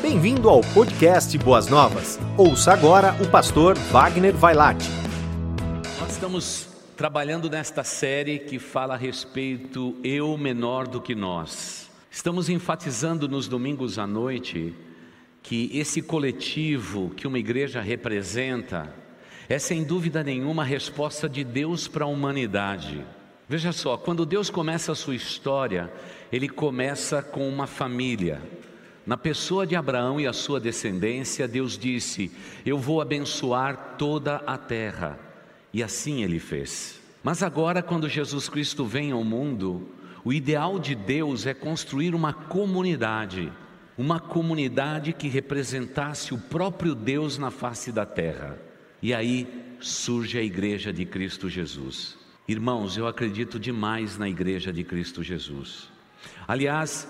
Bem-vindo ao podcast Boas Novas. Ouça agora o pastor Wagner Vailate. Nós estamos trabalhando nesta série que fala a respeito eu menor do que nós. Estamos enfatizando nos domingos à noite que esse coletivo que uma igreja representa é sem dúvida nenhuma a resposta de Deus para a humanidade. Veja só, quando Deus começa a sua história, ele começa com uma família. Na pessoa de Abraão e a sua descendência, Deus disse: Eu vou abençoar toda a terra. E assim ele fez. Mas agora, quando Jesus Cristo vem ao mundo, o ideal de Deus é construir uma comunidade, uma comunidade que representasse o próprio Deus na face da terra. E aí surge a igreja de Cristo Jesus. Irmãos, eu acredito demais na igreja de Cristo Jesus. Aliás,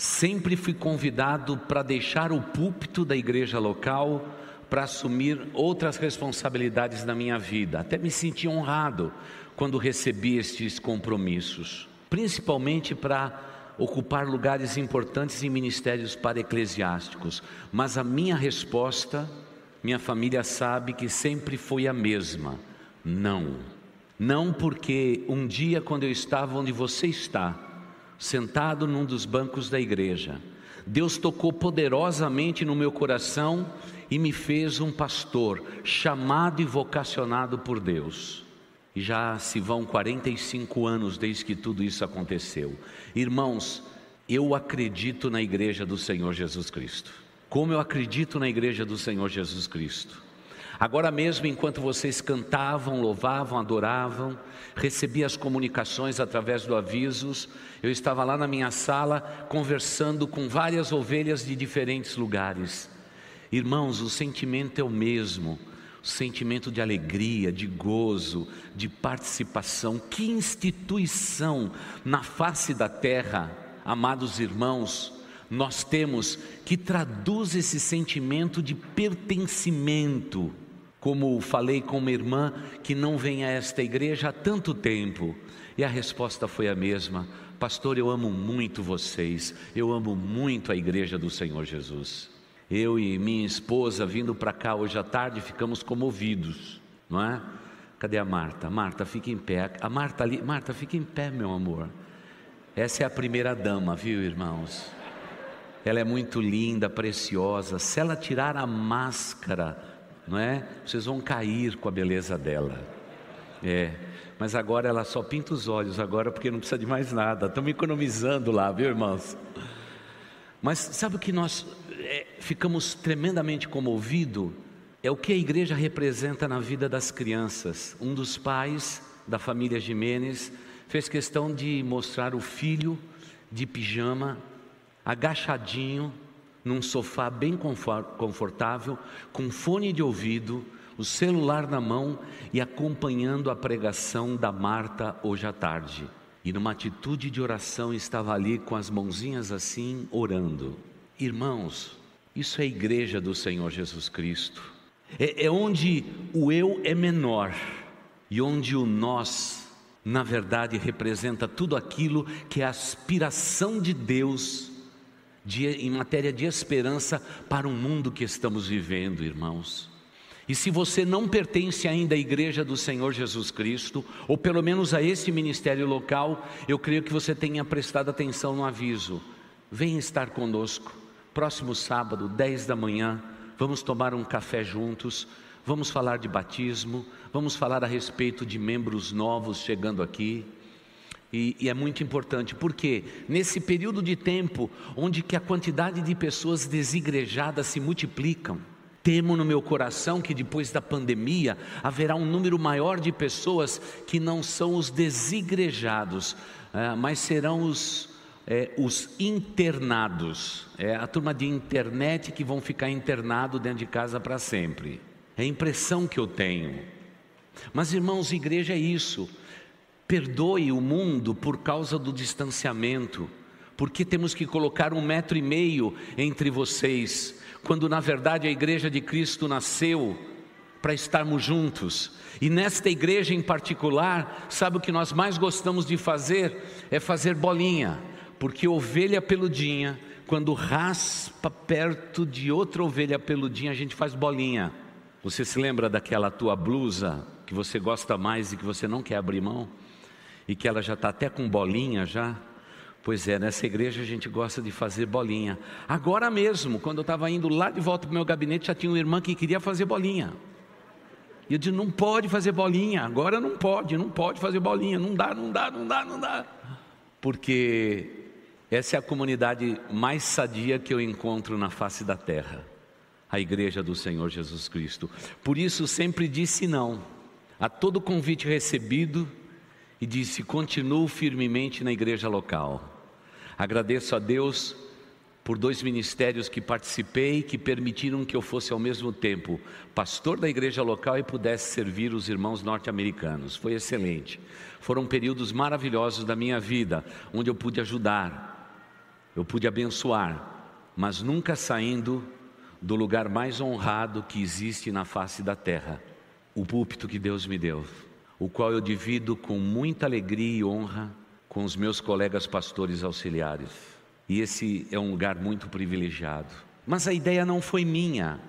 sempre fui convidado para deixar o púlpito da igreja local para assumir outras responsabilidades na minha vida. Até me senti honrado quando recebi estes compromissos, principalmente para ocupar lugares importantes em ministérios para eclesiásticos. Mas a minha resposta, minha família sabe que sempre foi a mesma: não. Não porque um dia, quando eu estava onde você está, sentado num dos bancos da igreja. Deus tocou poderosamente no meu coração e me fez um pastor, chamado e vocacionado por Deus. E já se vão 45 anos desde que tudo isso aconteceu. Irmãos, eu acredito na igreja do Senhor Jesus Cristo. Como eu acredito na igreja do Senhor Jesus Cristo. Agora mesmo, enquanto vocês cantavam, louvavam, adoravam, recebi as comunicações através do avisos, eu estava lá na minha sala conversando com várias ovelhas de diferentes lugares. Irmãos, o sentimento é o mesmo, o sentimento de alegria, de gozo, de participação. Que instituição na face da terra, amados irmãos, nós temos que traduz esse sentimento de pertencimento como falei com uma irmã que não vem a esta igreja há tanto tempo, e a resposta foi a mesma: Pastor, eu amo muito vocês, eu amo muito a igreja do Senhor Jesus. Eu e minha esposa, vindo para cá hoje à tarde, ficamos comovidos, não é? Cadê a Marta? Marta, fica em pé. A Marta ali, Marta, fica em pé, meu amor. Essa é a primeira dama, viu, irmãos? Ela é muito linda, preciosa. Se ela tirar a máscara, não é? Vocês vão cair com a beleza dela. É, mas agora ela só pinta os olhos agora porque não precisa de mais nada. Estamos economizando lá, viu, irmãos? Mas sabe o que nós é, ficamos tremendamente comovidos? É o que a igreja representa na vida das crianças. Um dos pais da família Jimenez fez questão de mostrar o filho de pijama, agachadinho, num sofá bem confortável, com fone de ouvido, o celular na mão e acompanhando a pregação da Marta hoje à tarde. E numa atitude de oração estava ali com as mãozinhas assim, orando. Irmãos, isso é a igreja do Senhor Jesus Cristo. É, é onde o eu é menor e onde o nós, na verdade, representa tudo aquilo que é a aspiração de Deus de, em matéria de esperança para o mundo que estamos vivendo, irmãos. E se você não pertence ainda à igreja do Senhor Jesus Cristo, ou pelo menos a esse ministério local, eu creio que você tenha prestado atenção no aviso. Venha estar conosco, próximo sábado, 10 da manhã, vamos tomar um café juntos, vamos falar de batismo, vamos falar a respeito de membros novos chegando aqui. E, e, é muito importante, porque nesse período de tempo onde que a quantidade de pessoas desigrejadas se multiplicam, temo no meu coração que depois da pandemia haverá um número maior de pessoas que não são os desigrejados, é, mas serão os, é, os internados, é a turma de internet que vão ficar internado dentro de casa para sempre. É a impressão que eu tenho. Mas irmãos, igreja é isso. Perdoe o mundo por causa do distanciamento, porque temos que colocar um metro e meio entre vocês, quando na verdade a igreja de Cristo nasceu para estarmos juntos. E nesta igreja em particular, sabe o que nós mais gostamos de fazer? É fazer bolinha, porque ovelha peludinha, quando raspa perto de outra ovelha peludinha, a gente faz bolinha. Você se lembra daquela tua blusa que você gosta mais e que você não quer abrir mão? E que ela já está até com bolinha já? Pois é, nessa igreja a gente gosta de fazer bolinha. Agora mesmo, quando eu estava indo lá de volta para o meu gabinete, já tinha uma irmã que queria fazer bolinha. E eu disse: não pode fazer bolinha, agora não pode, não pode fazer bolinha, não dá, não dá, não dá, não dá. Porque essa é a comunidade mais sadia que eu encontro na face da terra, a igreja do Senhor Jesus Cristo. Por isso sempre disse não a todo convite recebido e disse: continuo firmemente na igreja local. Agradeço a Deus por dois ministérios que participei que permitiram que eu fosse ao mesmo tempo pastor da igreja local e pudesse servir os irmãos norte-americanos. Foi excelente. Foram períodos maravilhosos da minha vida, onde eu pude ajudar, eu pude abençoar, mas nunca saindo do lugar mais honrado que existe na face da terra, o púlpito que Deus me deu, o qual eu divido com muita alegria e honra com os meus colegas pastores auxiliares. E esse é um lugar muito privilegiado. Mas a ideia não foi minha,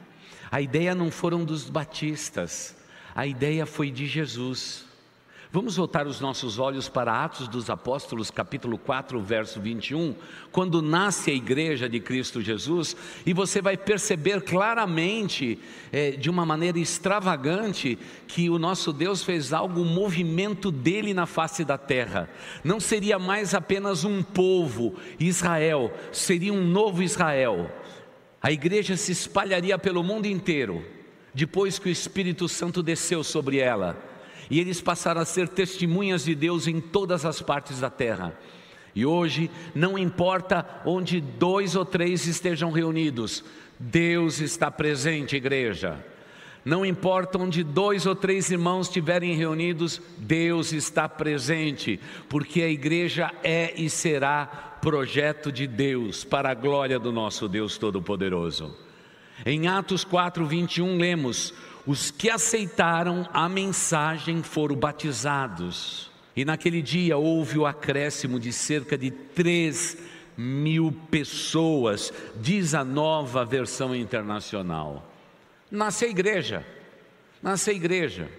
a ideia não foram dos batistas, a ideia foi de Jesus. Vamos voltar os nossos olhos para Atos dos Apóstolos, capítulo 4, verso 21, quando nasce a igreja de Cristo Jesus, e você vai perceber claramente, é, de uma maneira extravagante, que o nosso Deus fez algo, um movimento dele na face da terra. Não seria mais apenas um povo, Israel, seria um novo Israel. A igreja se espalharia pelo mundo inteiro, depois que o Espírito Santo desceu sobre ela e eles passaram a ser testemunhas de Deus em todas as partes da terra. E hoje, não importa onde dois ou três estejam reunidos, Deus está presente, igreja. Não importa onde dois ou três irmãos estiverem reunidos, Deus está presente, porque a igreja é e será projeto de Deus, para a glória do nosso Deus Todo-Poderoso. Em Atos 4, 21, lemos: os que aceitaram a mensagem foram batizados. E naquele dia houve o acréscimo de cerca de 3 mil pessoas, diz a nova versão internacional. Nasce a igreja, nasce a igreja.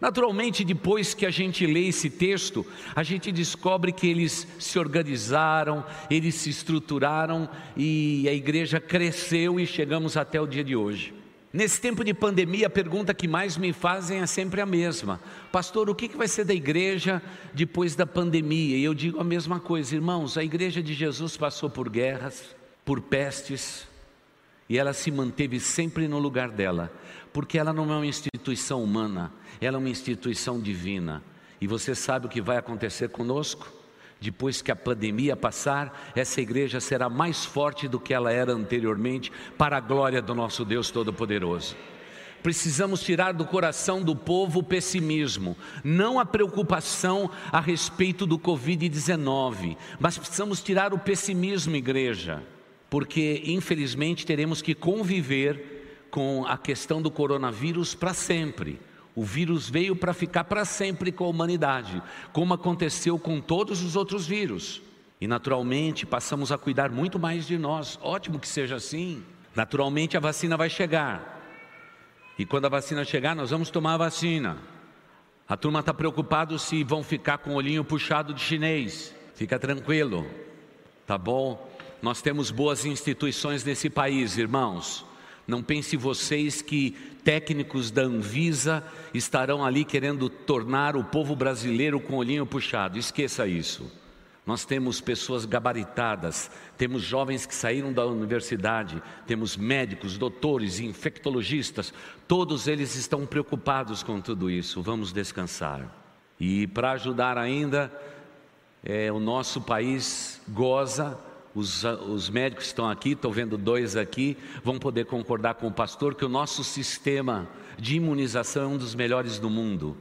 Naturalmente, depois que a gente lê esse texto, a gente descobre que eles se organizaram, eles se estruturaram e a igreja cresceu e chegamos até o dia de hoje. Nesse tempo de pandemia, a pergunta que mais me fazem é sempre a mesma: Pastor, o que vai ser da igreja depois da pandemia? E eu digo a mesma coisa, irmãos: a igreja de Jesus passou por guerras, por pestes, e ela se manteve sempre no lugar dela, porque ela não é uma instituição humana, ela é uma instituição divina. E você sabe o que vai acontecer conosco? Depois que a pandemia passar, essa igreja será mais forte do que ela era anteriormente, para a glória do nosso Deus Todo-Poderoso. Precisamos tirar do coração do povo o pessimismo, não a preocupação a respeito do Covid-19, mas precisamos tirar o pessimismo, igreja, porque infelizmente teremos que conviver com a questão do coronavírus para sempre. O vírus veio para ficar para sempre com a humanidade, como aconteceu com todos os outros vírus. E naturalmente passamos a cuidar muito mais de nós. Ótimo que seja assim. Naturalmente a vacina vai chegar. E quando a vacina chegar, nós vamos tomar a vacina. A turma está preocupado se vão ficar com o olhinho puxado de chinês. Fica tranquilo, tá bom? Nós temos boas instituições nesse país, irmãos. Não pense vocês que técnicos da Anvisa estarão ali querendo tornar o povo brasileiro com o olhinho puxado. Esqueça isso. Nós temos pessoas gabaritadas, temos jovens que saíram da universidade, temos médicos, doutores, infectologistas, todos eles estão preocupados com tudo isso. Vamos descansar. E para ajudar ainda, é, o nosso país goza os, os médicos estão aqui, estou vendo dois aqui, vão poder concordar com o pastor que o nosso sistema de imunização é um dos melhores do mundo.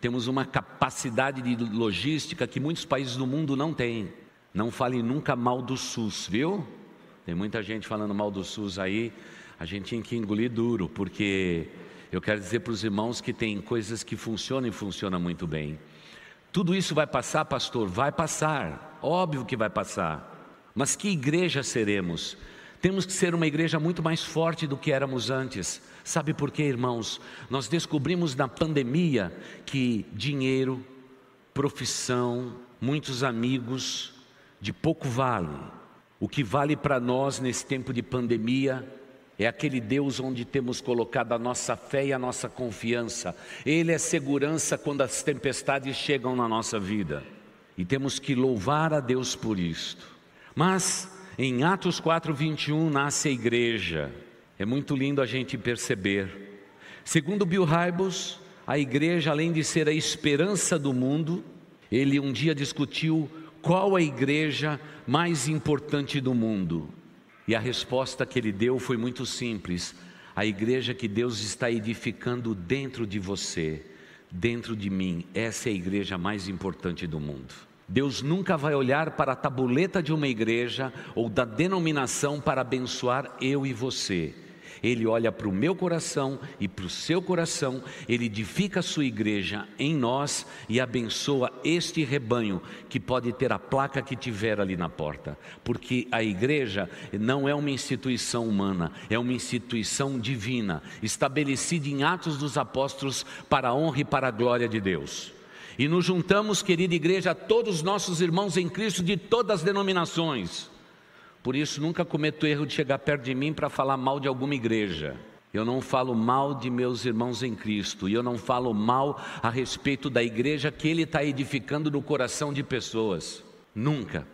Temos uma capacidade de logística que muitos países do mundo não têm. Não fale nunca mal do SUS, viu? Tem muita gente falando mal do SUS aí, a gente tem que engolir duro, porque eu quero dizer para os irmãos que tem coisas que funcionam e funcionam muito bem. Tudo isso vai passar, pastor? Vai passar, óbvio que vai passar. Mas que igreja seremos? Temos que ser uma igreja muito mais forte do que éramos antes. Sabe por quê, irmãos? Nós descobrimos na pandemia que dinheiro, profissão, muitos amigos, de pouco vale. O que vale para nós nesse tempo de pandemia é aquele Deus onde temos colocado a nossa fé e a nossa confiança. Ele é segurança quando as tempestades chegam na nossa vida. E temos que louvar a Deus por isto. Mas em Atos 4, 21 nasce a igreja. É muito lindo a gente perceber. Segundo Bill Hybels, a igreja, além de ser a esperança do mundo, ele um dia discutiu qual a igreja mais importante do mundo. E a resposta que ele deu foi muito simples: a igreja que Deus está edificando dentro de você, dentro de mim, essa é a igreja mais importante do mundo. Deus nunca vai olhar para a tabuleta de uma igreja ou da denominação para abençoar eu e você. Ele olha para o meu coração e para o seu coração, ele edifica a sua igreja em nós e abençoa este rebanho que pode ter a placa que tiver ali na porta, porque a igreja não é uma instituição humana, é uma instituição divina, estabelecida em Atos dos Apóstolos para a honra e para a glória de Deus. E nos juntamos, querida igreja, todos nossos irmãos em Cristo de todas as denominações por isso, nunca cometo o erro de chegar perto de mim para falar mal de alguma igreja. Eu não falo mal de meus irmãos em Cristo, e eu não falo mal a respeito da igreja que Ele está edificando no coração de pessoas. Nunca.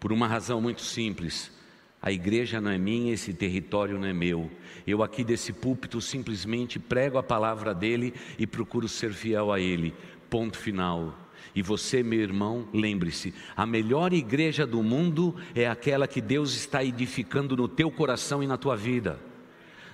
Por uma razão muito simples. A igreja não é minha, esse território não é meu. Eu aqui desse púlpito simplesmente prego a palavra dele e procuro ser fiel a ele. Ponto final. E você, meu irmão, lembre-se: a melhor igreja do mundo é aquela que Deus está edificando no teu coração e na tua vida.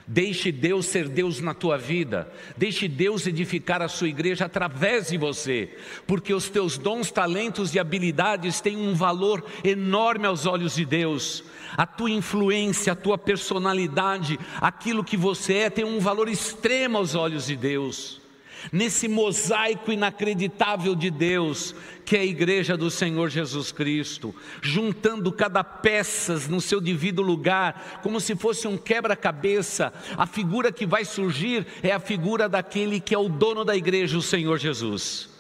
Deixe Deus ser Deus na tua vida. Deixe Deus edificar a sua igreja através de você, porque os teus dons, talentos e habilidades têm um valor enorme aos olhos de Deus. A tua influência, a tua personalidade, aquilo que você é, tem um valor extremo aos olhos de Deus nesse mosaico inacreditável de Deus, que é a igreja do Senhor Jesus Cristo, juntando cada peça no seu devido lugar, como se fosse um quebra-cabeça. A figura que vai surgir é a figura daquele que é o dono da igreja, o Senhor Jesus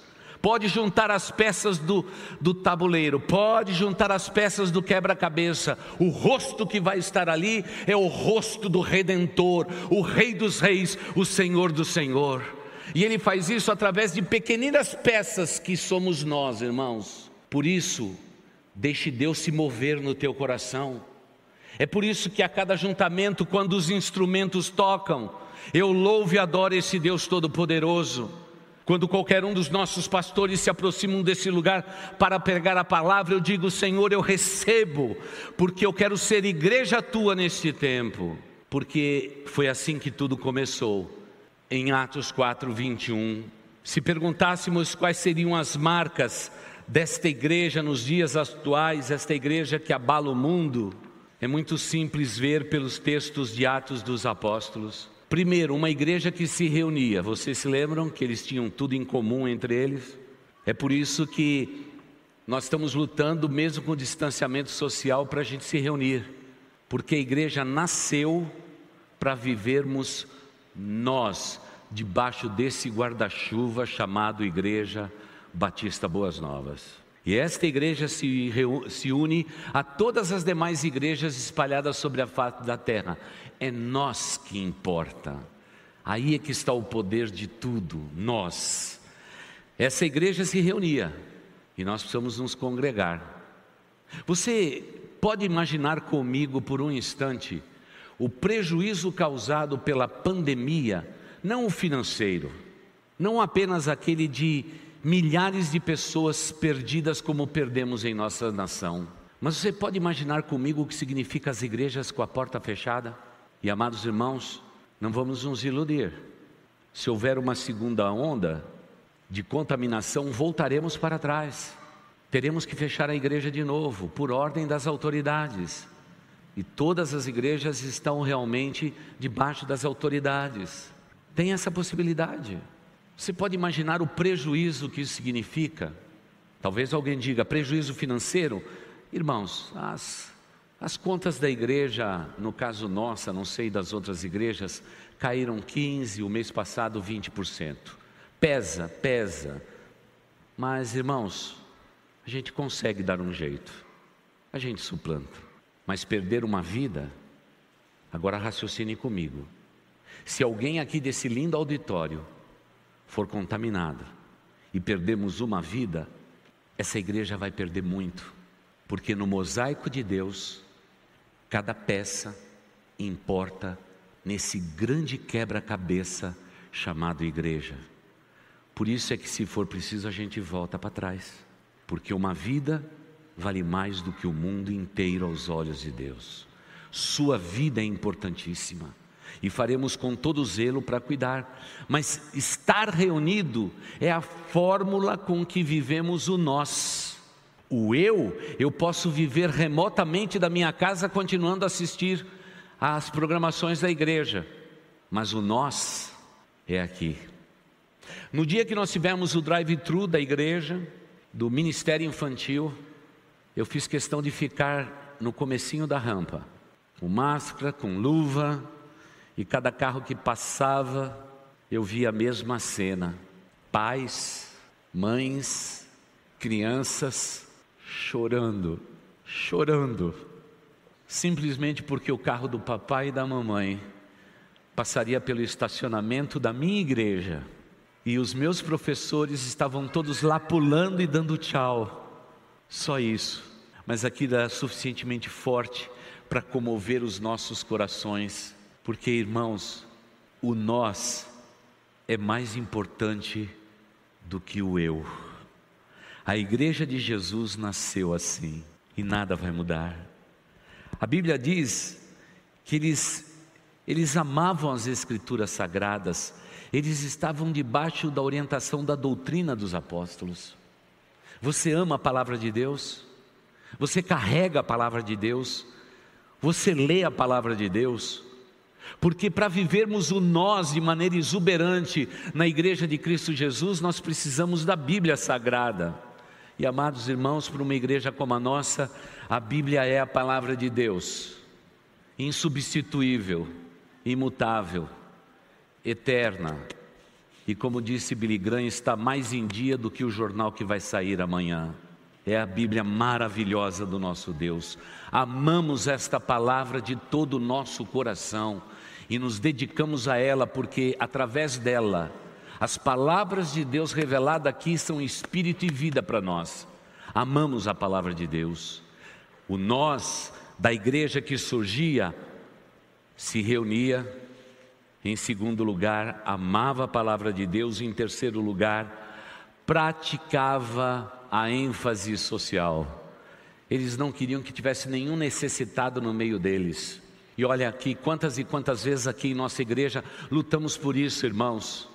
pode juntar as peças do, do tabuleiro, pode juntar as peças do quebra-cabeça. O rosto que vai estar ali é o rosto do Redentor, o Rei dos Reis, o Senhor do Senhor. E ele faz isso através de pequeninas peças que somos nós, irmãos. Por isso, deixe Deus se mover no teu coração. É por isso que a cada juntamento, quando os instrumentos tocam, eu louvo e adoro esse Deus Todo-Poderoso. Quando qualquer um dos nossos pastores se aproximam desse lugar para pregar a palavra, eu digo: Senhor, eu recebo, porque eu quero ser igreja tua neste tempo, porque foi assim que tudo começou em Atos 4, 21. Se perguntássemos quais seriam as marcas desta igreja nos dias atuais, esta igreja que abala o mundo, é muito simples ver pelos textos de Atos dos Apóstolos. Primeiro, uma igreja que se reunia. Vocês se lembram que eles tinham tudo em comum entre eles? É por isso que nós estamos lutando, mesmo com distanciamento social, para a gente se reunir. Porque a igreja nasceu para vivermos nós, debaixo desse guarda-chuva chamado Igreja Batista Boas Novas. E esta igreja se, se une a todas as demais igrejas espalhadas sobre a face da terra. É nós que importa. Aí é que está o poder de tudo, nós. Essa igreja se reunia e nós precisamos nos congregar. Você pode imaginar comigo por um instante o prejuízo causado pela pandemia, não o financeiro, não apenas aquele de milhares de pessoas perdidas como perdemos em nossa nação. Mas você pode imaginar comigo o que significa as igrejas com a porta fechada? E amados irmãos, não vamos nos iludir. Se houver uma segunda onda de contaminação, voltaremos para trás. Teremos que fechar a igreja de novo, por ordem das autoridades. E todas as igrejas estão realmente debaixo das autoridades. Tem essa possibilidade. Você pode imaginar o prejuízo que isso significa? Talvez alguém diga prejuízo financeiro. Irmãos, as As contas da igreja, no caso nossa, não sei das outras igrejas, caíram 15, o mês passado 20%. Pesa, pesa. Mas, irmãos, a gente consegue dar um jeito. A gente suplanta. Mas perder uma vida, agora raciocine comigo. Se alguém aqui desse lindo auditório for contaminado e perdemos uma vida, essa igreja vai perder muito, porque no mosaico de Deus, cada peça importa nesse grande quebra-cabeça chamado igreja. Por isso é que, se for preciso, a gente volta para trás, porque uma vida vale mais do que o mundo inteiro aos olhos de Deus. Sua vida é importantíssima e faremos com todo zelo para cuidar. Mas estar reunido é a fórmula com que vivemos o nós. O eu, eu posso viver remotamente da minha casa continuando a assistir às programações da igreja, mas o nós é aqui. No dia que nós tivemos o drive-thru da igreja, do ministério infantil, eu fiz questão de ficar no comecinho da rampa, com máscara, com luva, e cada carro que passava, eu via a mesma cena: pais, mães, crianças chorando, chorando, simplesmente porque o carro do papai e da mamãe passaria pelo estacionamento da minha igreja e os meus professores estavam todos lá pulando e dando tchau. Só isso, mas aquilo era suficientemente forte para comover os nossos corações porque, irmãos, o nós é mais importante do que o eu. A igreja de Jesus nasceu assim e nada vai mudar. A Bíblia diz que eles, eles amavam as Escrituras sagradas, eles estavam debaixo da orientação da doutrina dos apóstolos. Você ama a palavra de Deus? Você carrega a palavra de Deus? Você lê a palavra de Deus? Porque para vivermos o nós de maneira exuberante na igreja de Cristo Jesus, nós precisamos da Bíblia Sagrada. E amados irmãos, para uma igreja como a nossa, a Bíblia é a palavra de Deus, insubstituível, imutável, eterna. E como disse Billy Graham, está mais em dia do que o jornal que vai sair amanhã. É a Bíblia maravilhosa do nosso Deus. Amamos esta palavra de todo o nosso coração e nos dedicamos a ela porque através dela as palavras de Deus reveladas aqui são espírito e vida para nós. Amamos a palavra de Deus. O nós da igreja que surgia se reunia, em segundo lugar, amava a palavra de Deus, em terceiro lugar, praticava a ênfase social. Eles não queriam que tivesse nenhum necessitado no meio deles. E olha aqui, quantas e quantas vezes aqui em nossa igreja lutamos por isso, irmãos.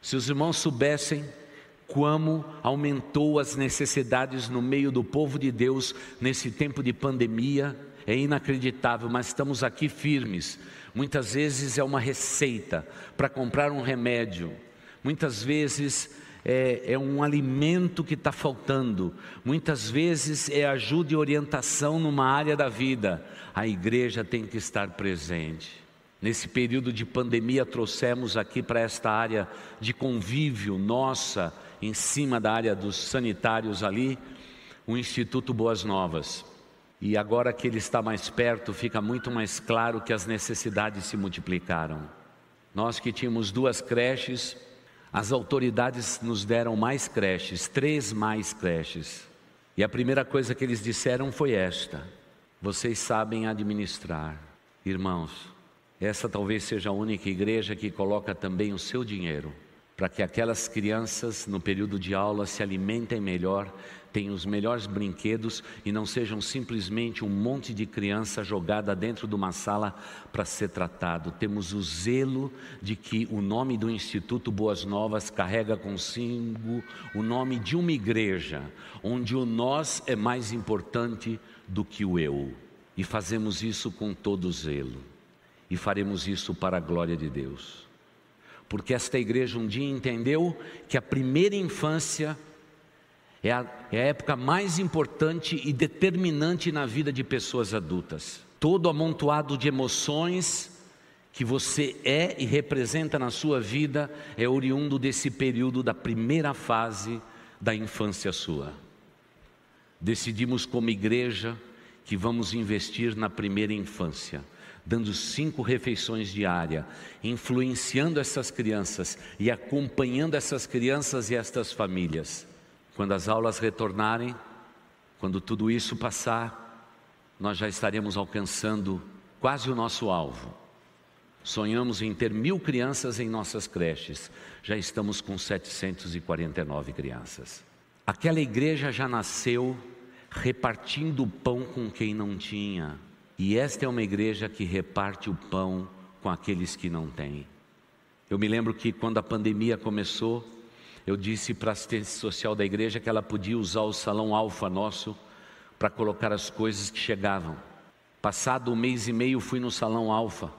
Se os irmãos soubessem como aumentou as necessidades no meio do povo de Deus nesse tempo de pandemia, é inacreditável, mas estamos aqui firmes. Muitas vezes é uma receita para comprar um remédio, muitas vezes é, é um alimento que está faltando, muitas vezes é ajuda e orientação numa área da vida. A igreja tem que estar presente. Nesse período de pandemia, trouxemos aqui para esta área de convívio nossa, em cima da área dos sanitários ali, o Instituto Boas Novas. E agora que ele está mais perto, fica muito mais claro que as necessidades se multiplicaram. Nós que tínhamos duas creches, as autoridades nos deram mais creches, três mais creches. E a primeira coisa que eles disseram foi esta: vocês sabem administrar. Irmãos, essa talvez seja a única igreja que coloca também o seu dinheiro para que aquelas crianças no período de aula se alimentem melhor, tenham os melhores brinquedos e não sejam simplesmente um monte de criança jogada dentro de uma sala para ser tratado. Temos o zelo de que o nome do Instituto Boas Novas carrega consigo o nome de uma igreja, onde o nós é mais importante do que o eu. E fazemos isso com todo zelo. E faremos isso para a glória de Deus porque esta igreja um dia entendeu que a primeira infância É a, é a época mais importante e determinante na vida de pessoas adultas. Todo amontoado de emoções que você é e representa na sua vida é oriundo desse período da primeira fase da infância sua. Decidimos como igreja que vamos investir na primeira infância, dando cinco refeições diárias, influenciando essas crianças e acompanhando essas crianças e estas famílias. Quando as aulas retornarem, quando tudo isso passar, nós já estaremos alcançando quase o nosso alvo. Sonhamos em ter mil crianças em nossas creches, já estamos com 749 crianças. Aquela igreja já nasceu repartindo o pão com quem não tinha. E esta é uma igreja que reparte o pão com aqueles que não têm. Eu me lembro que quando a pandemia começou, eu disse para a assistência social da igreja que ela podia usar o salão alfa nosso para colocar as coisas que chegavam. Passado um mês e meio, fui no salão alfa.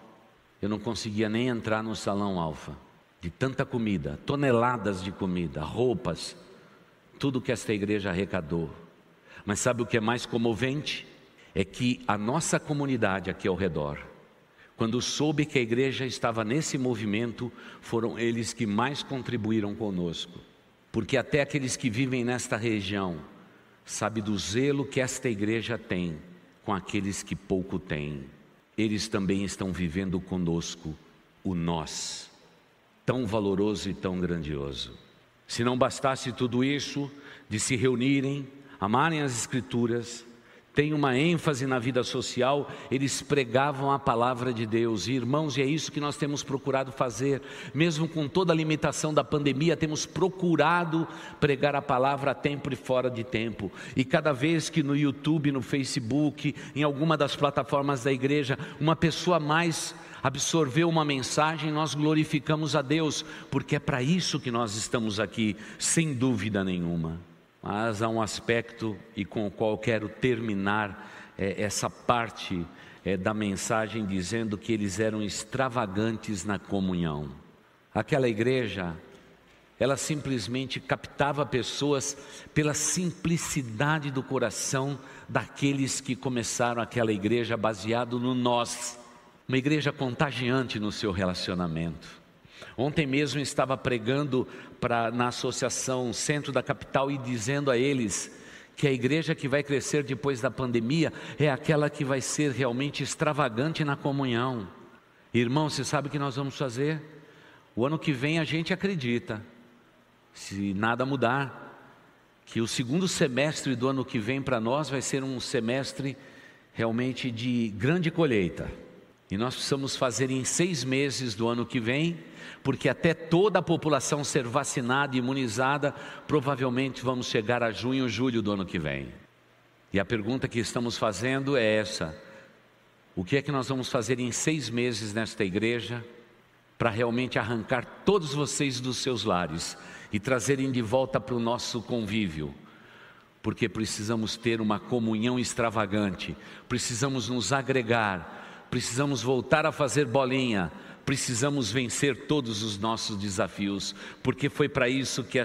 Eu não conseguia nem entrar no salão alfa, de tanta comida, toneladas de comida, roupas, tudo que esta igreja arrecadou. Mas sabe o que é mais comovente? É que a nossa comunidade aqui ao redor, quando soube que a igreja estava nesse movimento, foram eles que mais contribuíram conosco. Porque até aqueles que vivem nesta região sabem do zelo que esta igreja tem com aqueles que pouco têm. Eles também estão vivendo conosco o nós, tão valoroso e tão grandioso. Se não bastasse tudo isso, de se reunirem, amarem as Escrituras, têm uma ênfase na vida social, eles pregavam a palavra de Deus. E irmãos, e é isso que nós temos procurado fazer, mesmo com toda a limitação da pandemia, temos procurado pregar a palavra a tempo e fora de tempo. E cada vez que no YouTube, no Facebook, em alguma das plataformas da igreja, uma pessoa mais absorveu uma mensagem, nós glorificamos a Deus, porque é para isso que nós estamos aqui, sem dúvida nenhuma. Mas há um aspecto e com o qual quero terminar é, essa parte é, da mensagem dizendo que eles eram extravagantes na comunhão. Aquela igreja, ela simplesmente captava pessoas pela simplicidade do coração daqueles que começaram aquela igreja baseado no nós, uma igreja contagiante no seu relacionamento. Ontem mesmo estava pregando pra, na associação Centro da Capital e dizendo a eles que a igreja que vai crescer depois da pandemia é aquela que vai ser realmente extravagante na comunhão. Irmão, você sabe o que nós vamos fazer? O ano que vem a gente acredita, se nada mudar, que o segundo semestre do ano que vem para nós vai ser um semestre realmente de grande colheita. E nós precisamos fazer em seis meses do ano que vem porque até toda a população ser vacinada e imunizada, provavelmente vamos chegar a junho, julho do ano que vem. E a pergunta que estamos fazendo é essa: o que é que nós vamos fazer em seis meses nesta igreja para realmente arrancar todos vocês dos seus lares e trazerem de volta para o nosso convívio? Porque precisamos ter uma comunhão extravagante, precisamos nos agregar, precisamos voltar a fazer bolinha, precisamos vencer todos os nossos desafios, porque foi para isso que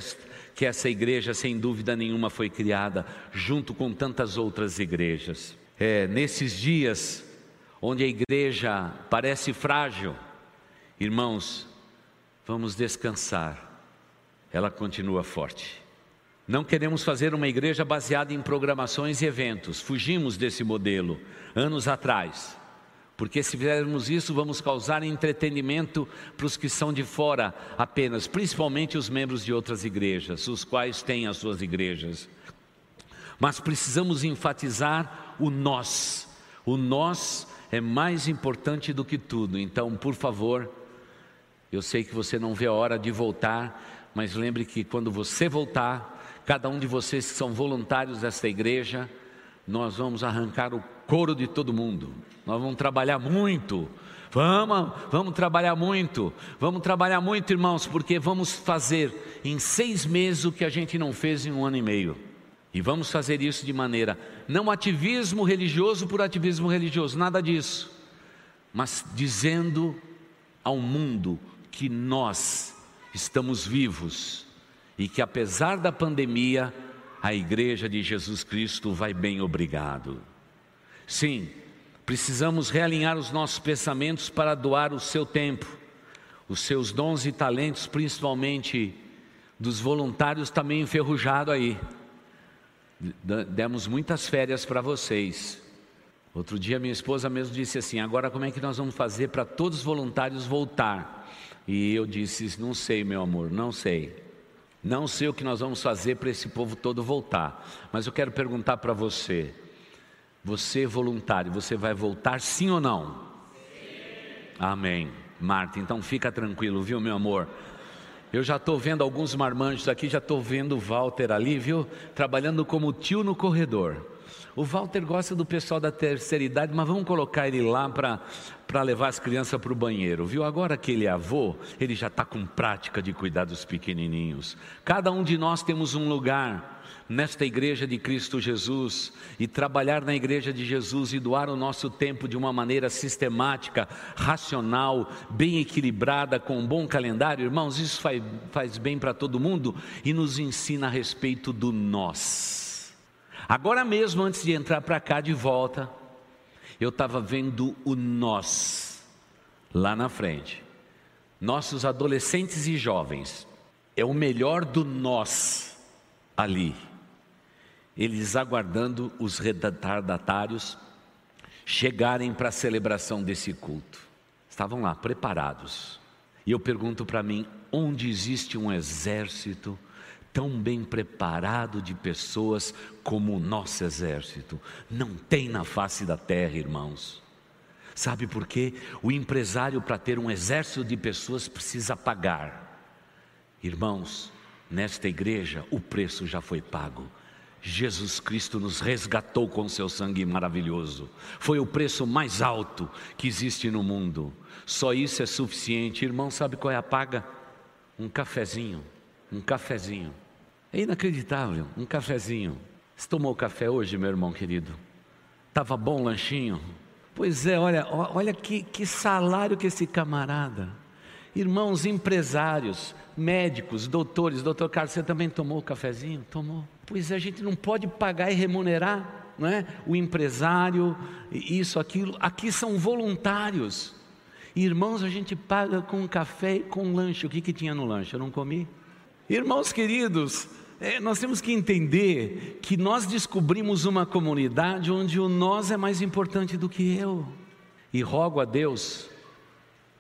que essa igreja, sem dúvida nenhuma, foi criada, junto com tantas outras igrejas. É, nesses dias onde a igreja parece frágil, irmãos, vamos descansar, ela continua forte. Não queremos fazer uma igreja baseada em programações e eventos, fugimos desse modelo anos atrás porque se fizermos isso, vamos causar entretenimento para os que são de fora apenas, principalmente os membros de outras igrejas, os quais têm as suas igrejas. Mas precisamos enfatizar o nós. O nós é mais importante do que tudo. Então, por favor, eu sei que você não vê a hora de voltar, mas lembre que quando você voltar, cada um de vocês que são voluntários desta igreja, nós vamos arrancar o couro de todo mundo. Nós vamos trabalhar muito. Vamos, vamos trabalhar muito. Vamos trabalhar muito, irmãos, porque vamos fazer em seis meses o que a gente não fez em um ano e meio. E vamos fazer isso de maneira, não ativismo religioso por ativismo religioso, nada disso. Mas dizendo ao mundo que nós estamos vivos e que apesar da pandemia, a igreja de Jesus Cristo vai bem, obrigado. Sim, precisamos realinhar os nossos pensamentos para doar o seu tempo, os seus dons e talentos, principalmente dos voluntários também enferrujado aí. Demos muitas férias para vocês. Outro dia minha esposa mesmo disse assim: agora como é que nós vamos fazer para todos os voluntários voltar? E eu disse: não sei, meu amor, não sei. Não sei o que nós vamos fazer para esse povo todo voltar. Mas eu quero perguntar para você: você voluntário, você vai voltar sim ou não? Sim. Amém. Marta, então fica tranquilo, viu, meu amor? Eu já estou vendo alguns marmanjos aqui, já estou vendo o Walter ali, viu? Trabalhando como tio no corredor. O Walter gosta do pessoal da terceira idade, mas vamos colocar ele lá para levar as crianças para o banheiro, viu? Agora que ele é avô, ele já está com prática de cuidar dos pequenininhos. Cada um de nós temos um lugar nesta igreja de Cristo Jesus e trabalhar na igreja de Jesus e doar o nosso tempo de uma maneira sistemática, racional, bem equilibrada, com um bom calendário, irmãos, isso faz, faz bem para todo mundo e nos ensina a respeito do nós. Agora mesmo, antes de entrar para cá de volta, eu estava vendo o nós lá na frente. Nossos adolescentes e jovens, é o melhor do nós ali eles aguardando os retardatários chegarem para a celebração desse culto. Estavam lá preparados. E eu pergunto para mim: onde existe um exército tão bem preparado de pessoas como o nosso exército? Não tem na face da terra, irmãos. Sabe por quê? O empresário, para ter um exército de pessoas, precisa pagar. Irmãos, nesta igreja, o preço já foi pago. Jesus Cristo nos resgatou com seu sangue maravilhoso. Foi o preço mais alto que existe no mundo. Só isso é suficiente. Irmão, sabe qual é a paga? Um cafezinho. Um cafezinho. É inacreditável. Um cafezinho. Você tomou café hoje, meu irmão querido? Estava bom o lanchinho? Pois é, olha, olha que, que salário que esse camarada. Irmãos empresários, médicos, doutores, doutor Carlos, você também tomou o cafezinho? Tomou. Pois é, a gente não pode pagar e remunerar não é? o empresário, isso, aquilo. Aqui são voluntários. Irmãos, a gente paga com café e com lanche. O que, que tinha no lanche? Eu não comi. Irmãos queridos, é, nós temos que entender que nós descobrimos uma comunidade onde o nós é mais importante do que eu. E rogo a Deus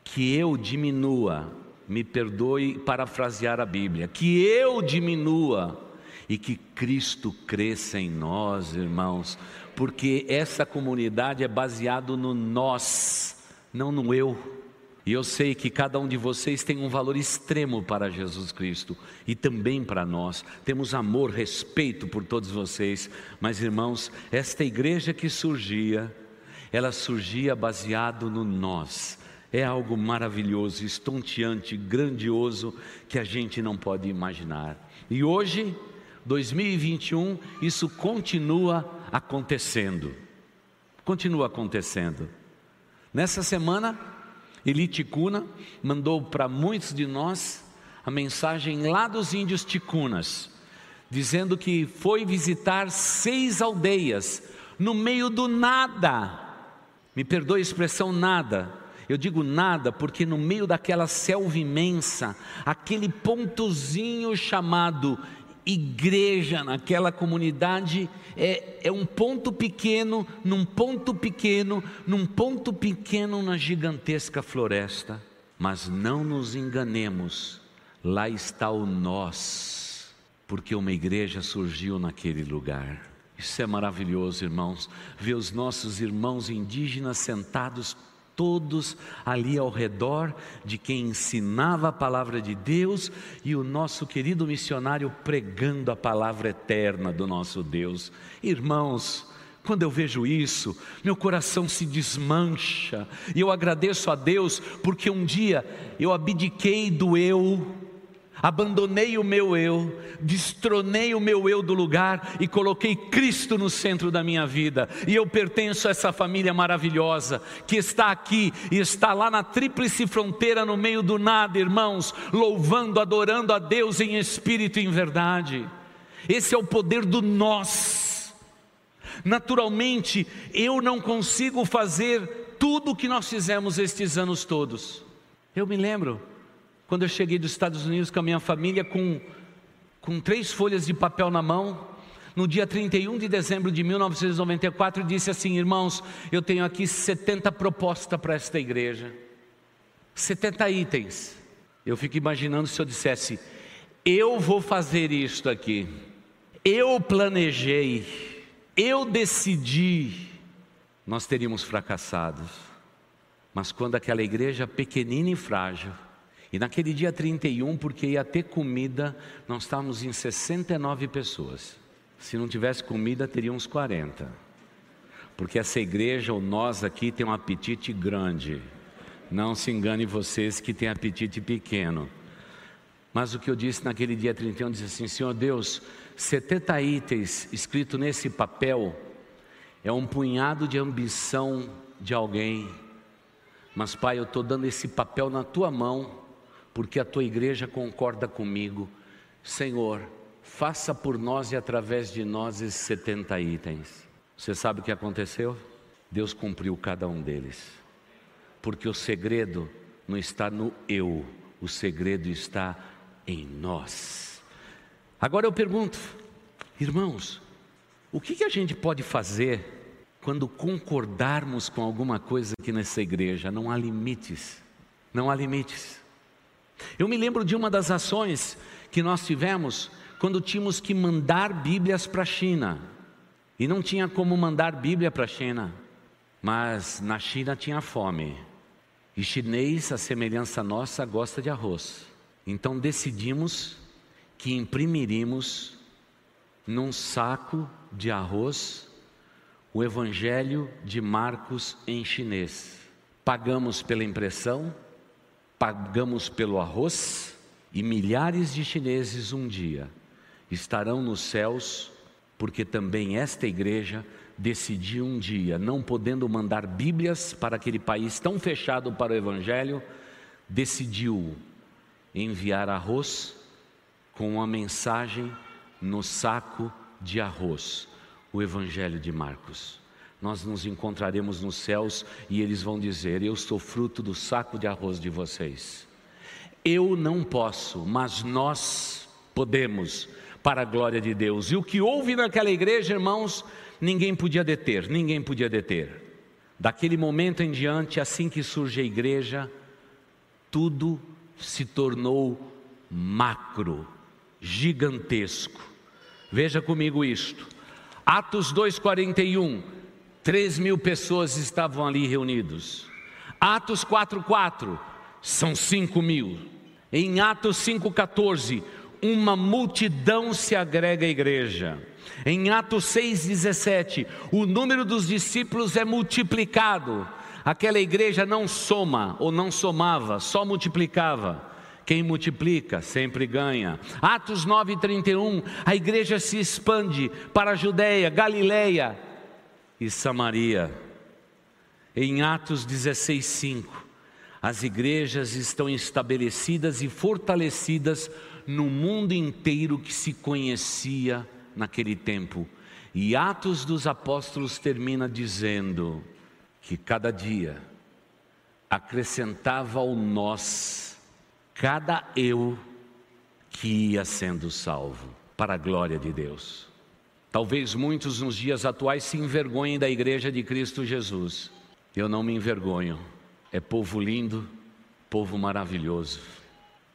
que eu diminua, me perdoe parafrasear a Bíblia, que eu diminua e que Cristo cresça em nós, irmãos, porque essa comunidade é baseado no nós, não no eu. E eu sei que cada um de vocês tem um valor extremo para Jesus Cristo e também para nós. Temos amor, respeito por todos vocês, mas irmãos, esta igreja que surgia, ela surgia baseado no nós. É algo maravilhoso, estonteante, grandioso que a gente não pode imaginar. E hoje 2021, isso continua acontecendo. Continua acontecendo. Nessa semana, Eli Ticuna mandou para muitos de nós a mensagem lá dos índios ticunas, dizendo que foi visitar seis aldeias no meio do nada. Me perdoe a expressão nada. Eu digo nada porque no meio daquela selva imensa, aquele pontozinho chamado igreja naquela comunidade é, é um ponto pequeno, num ponto pequeno, num ponto pequeno na gigantesca floresta. Mas não nos enganemos, lá está o nós, porque uma igreja surgiu naquele lugar. Isso é maravilhoso, irmãos, ver os nossos irmãos indígenas sentados todos ali ao redor de quem ensinava a palavra de Deus e o nosso querido missionário pregando a palavra eterna do nosso Deus. Irmãos, quando eu vejo isso, meu coração se desmancha e eu agradeço a Deus porque um dia eu abdiquei do eu abandonei o meu eu, destronei o meu eu do lugar e coloquei Cristo no centro da minha vida. E eu pertenço a essa família maravilhosa que está aqui e está lá na tríplice fronteira no meio do nada, irmãos, louvando, adorando a Deus em espírito e em verdade. Esse é o poder do nós. Naturalmente, eu não consigo fazer tudo o que nós fizemos estes anos todos. Eu me lembro quando eu cheguei dos Estados Unidos com a minha família com, com três folhas de papel na mão, no dia 31 de dezembro de 1994, disse assim: Irmãos, eu tenho aqui 70 propostas para esta igreja, 70 itens. Eu fico imaginando se eu dissesse: Eu vou fazer isto aqui, eu planejei, eu decidi, nós teríamos fracassado. Mas quando aquela igreja pequenina e frágil, e naquele dia 31, porque ia ter comida, nós estávamos em 69 pessoas. Se não tivesse comida, teria uns 40. Porque essa igreja, ou nós aqui, tem um apetite grande. Não se engane vocês que tem apetite pequeno. Mas o que eu disse naquele dia 31, disse assim: Senhor Deus, 70 itens escrito nesse papel é um punhado de ambição de alguém. Mas, Pai, eu estou dando esse papel na tua mão, porque a tua igreja concorda comigo. Senhor, faça por nós e através de nós esses 70 itens. Você sabe o que aconteceu? Deus cumpriu cada um deles. Porque o segredo não está no eu, o segredo está em nós. Agora eu pergunto, irmãos, o que, que a gente pode fazer quando concordarmos com alguma coisa aqui nessa igreja? Não há limites, não há limites. Eu me lembro de uma das ações que nós tivemos quando tínhamos que mandar Bíblias para a China. E não tinha como mandar Bíblia para a China, mas na China tinha fome. E chinês, a semelhança nossa, gosta de arroz. Então decidimos que imprimiríamos num saco de arroz o Evangelho de Marcos em chinês. Pagamos pela impressão, pagamos pelo arroz, e milhares de chineses um dia estarão nos céus, porque também esta igreja decidiu um dia, não podendo mandar Bíblias para aquele país tão fechado para o Evangelho, decidiu enviar arroz com uma mensagem no saco de arroz, o Evangelho de Marcos. Nós nos encontraremos nos céus e eles vão dizer: Eu sou fruto do saco de arroz de vocês. Eu não posso, mas nós podemos para a glória de Deus. E o que houve naquela igreja, irmãos, ninguém podia deter, ninguém podia deter. Daquele momento em diante, assim que surge a igreja, tudo se tornou macro, gigantesco. Veja comigo isto. Atos 2,41, 3 mil pessoas estavam ali reunidos. Atos 4,4, são 5 mil. Em Atos 5,14, uma multidão se agrega à igreja. Em Atos 6,17, o número dos discípulos é multiplicado. Aquela igreja não soma ou não somava, só multiplicava. Quem multiplica sempre ganha. Atos 9:31, a igreja se expande para a Judéia, Galileia e Samaria. Em Atos 16:5, as igrejas estão estabelecidas e fortalecidas no mundo inteiro que se conhecia naquele tempo. E Atos dos Apóstolos termina dizendo que cada dia acrescentava ao nós, cada eu que ia sendo salvo, para a glória de Deus. Talvez muitos nos dias atuais se envergonhem da igreja de Cristo Jesus. Eu não me envergonho. É povo lindo, povo maravilhoso.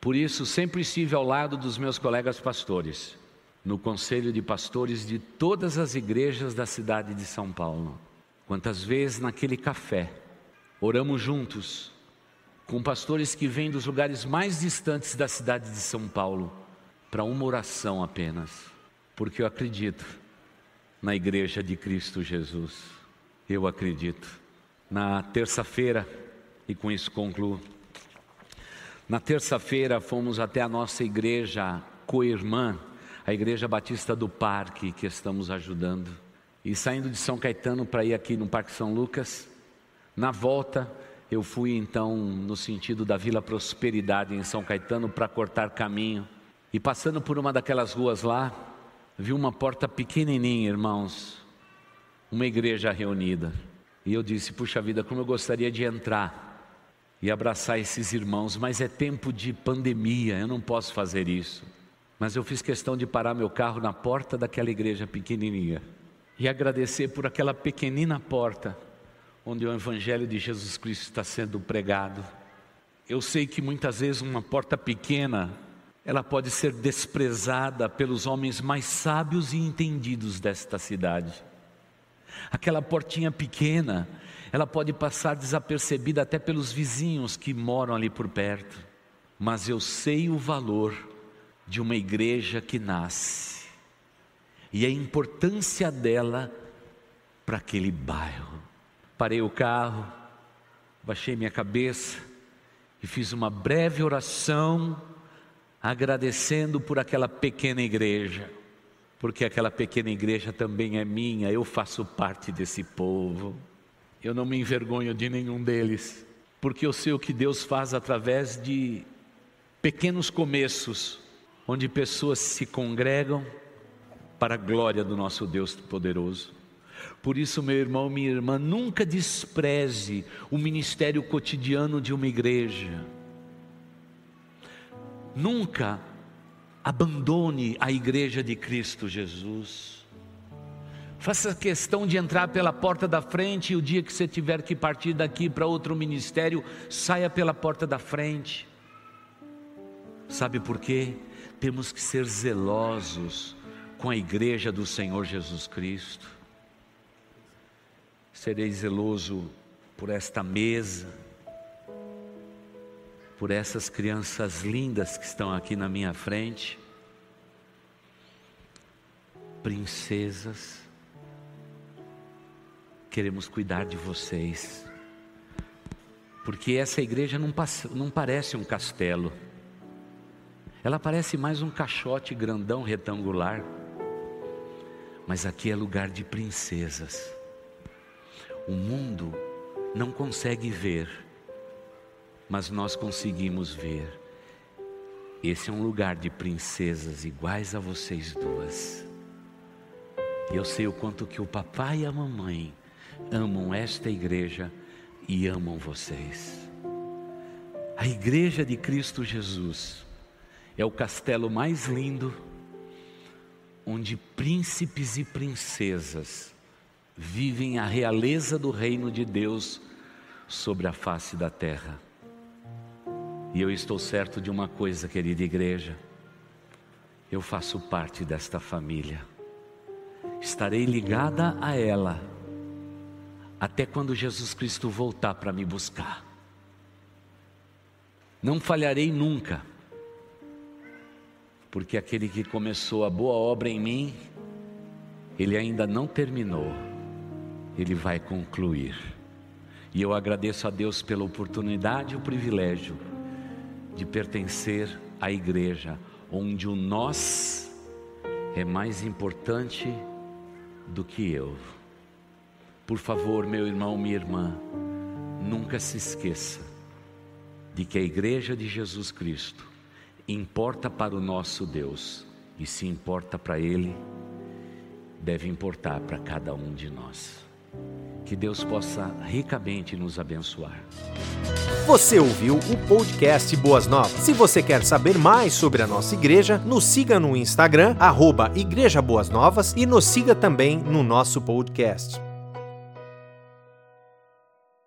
Por isso, sempre estive ao lado dos meus colegas pastores, no conselho de pastores de todas as igrejas da cidade de São Paulo. Quantas vezes naquele café oramos juntos com pastores que vêm dos lugares mais distantes da cidade de São Paulo para uma oração apenas, porque eu acredito na igreja de Cristo Jesus. Eu acredito. Na terça-feira, e com isso concluo, na terça-feira fomos até a nossa igreja co-irmã, a Igreja Batista do Parque, que estamos ajudando. E saindo de São Caetano para ir aqui no Parque São Lucas, na volta eu fui então no sentido da Vila Prosperidade em São Caetano para cortar caminho. E passando por uma daquelas ruas lá, vi uma porta pequenininha, irmãos, uma igreja reunida. E eu disse: puxa vida, como eu gostaria de entrar e abraçar esses irmãos, mas é tempo de pandemia, eu não posso fazer isso. Mas eu fiz questão de parar meu carro na porta daquela igreja pequenininha e agradecer por aquela pequenina porta onde o Evangelho de Jesus Cristo está sendo pregado. Eu sei que muitas vezes uma porta pequena, ela pode ser desprezada pelos homens mais sábios e entendidos desta cidade. Aquela portinha pequena, ela pode passar desapercebida até pelos vizinhos que moram ali por perto, mas eu sei o valor de uma igreja que nasce e a importância dela para aquele bairro. Parei o carro, baixei minha cabeça e fiz uma breve oração agradecendo por aquela pequena igreja, porque aquela pequena igreja também é minha, eu faço parte desse povo. Eu não me envergonho de nenhum deles, porque eu sei o que Deus faz através de pequenos começos, onde pessoas se congregam para a glória do nosso Deus poderoso. Por isso, meu irmão, minha irmã, nunca despreze o ministério cotidiano de uma igreja. Nunca abandone a igreja de Cristo Jesus. Faça questão de entrar pela porta da frente e o dia que você tiver que partir daqui para outro ministério, saia pela porta da frente. Sabe por quê? Temos que ser zelosos com a igreja do Senhor Jesus Cristo. Serei zeloso por esta mesa, por essas crianças lindas que estão aqui na minha frente, princesas queremos cuidar de vocês. Porque essa igreja não, não parece um castelo, ela parece mais um caixote grandão retangular. Mas aqui é lugar de princesas. O mundo não consegue ver, mas nós conseguimos ver. Esse é um lugar de princesas iguais a vocês duas. Eu sei o quanto que o papai e a mamãe amam esta igreja e amam vocês. A igreja de Cristo Jesus é o castelo mais lindo, onde príncipes e princesas vivem a realeza do reino de Deus sobre a face da terra. E eu estou certo de uma coisa, querida igreja, eu faço parte desta família, estarei ligada a ela até quando Jesus Cristo voltar para me buscar. Não falharei nunca, porque aquele que começou a boa obra em mim, ele ainda não terminou, ele vai concluir. E eu agradeço a Deus pela oportunidade e o privilégio de pertencer à igreja, onde o nós é mais importante do que eu. Por favor, meu irmão, minha irmã, nunca se esqueça de que a igreja de Jesus Cristo importa para o nosso Deus, e se importa para Ele, deve importar para cada um de nós. Que Deus possa ricamente nos abençoar. Você ouviu o podcast Boas Novas. Se você quer saber mais sobre a nossa igreja, nos siga no Instagram, arroba Igreja Boas Novas, e nos siga também no nosso podcast.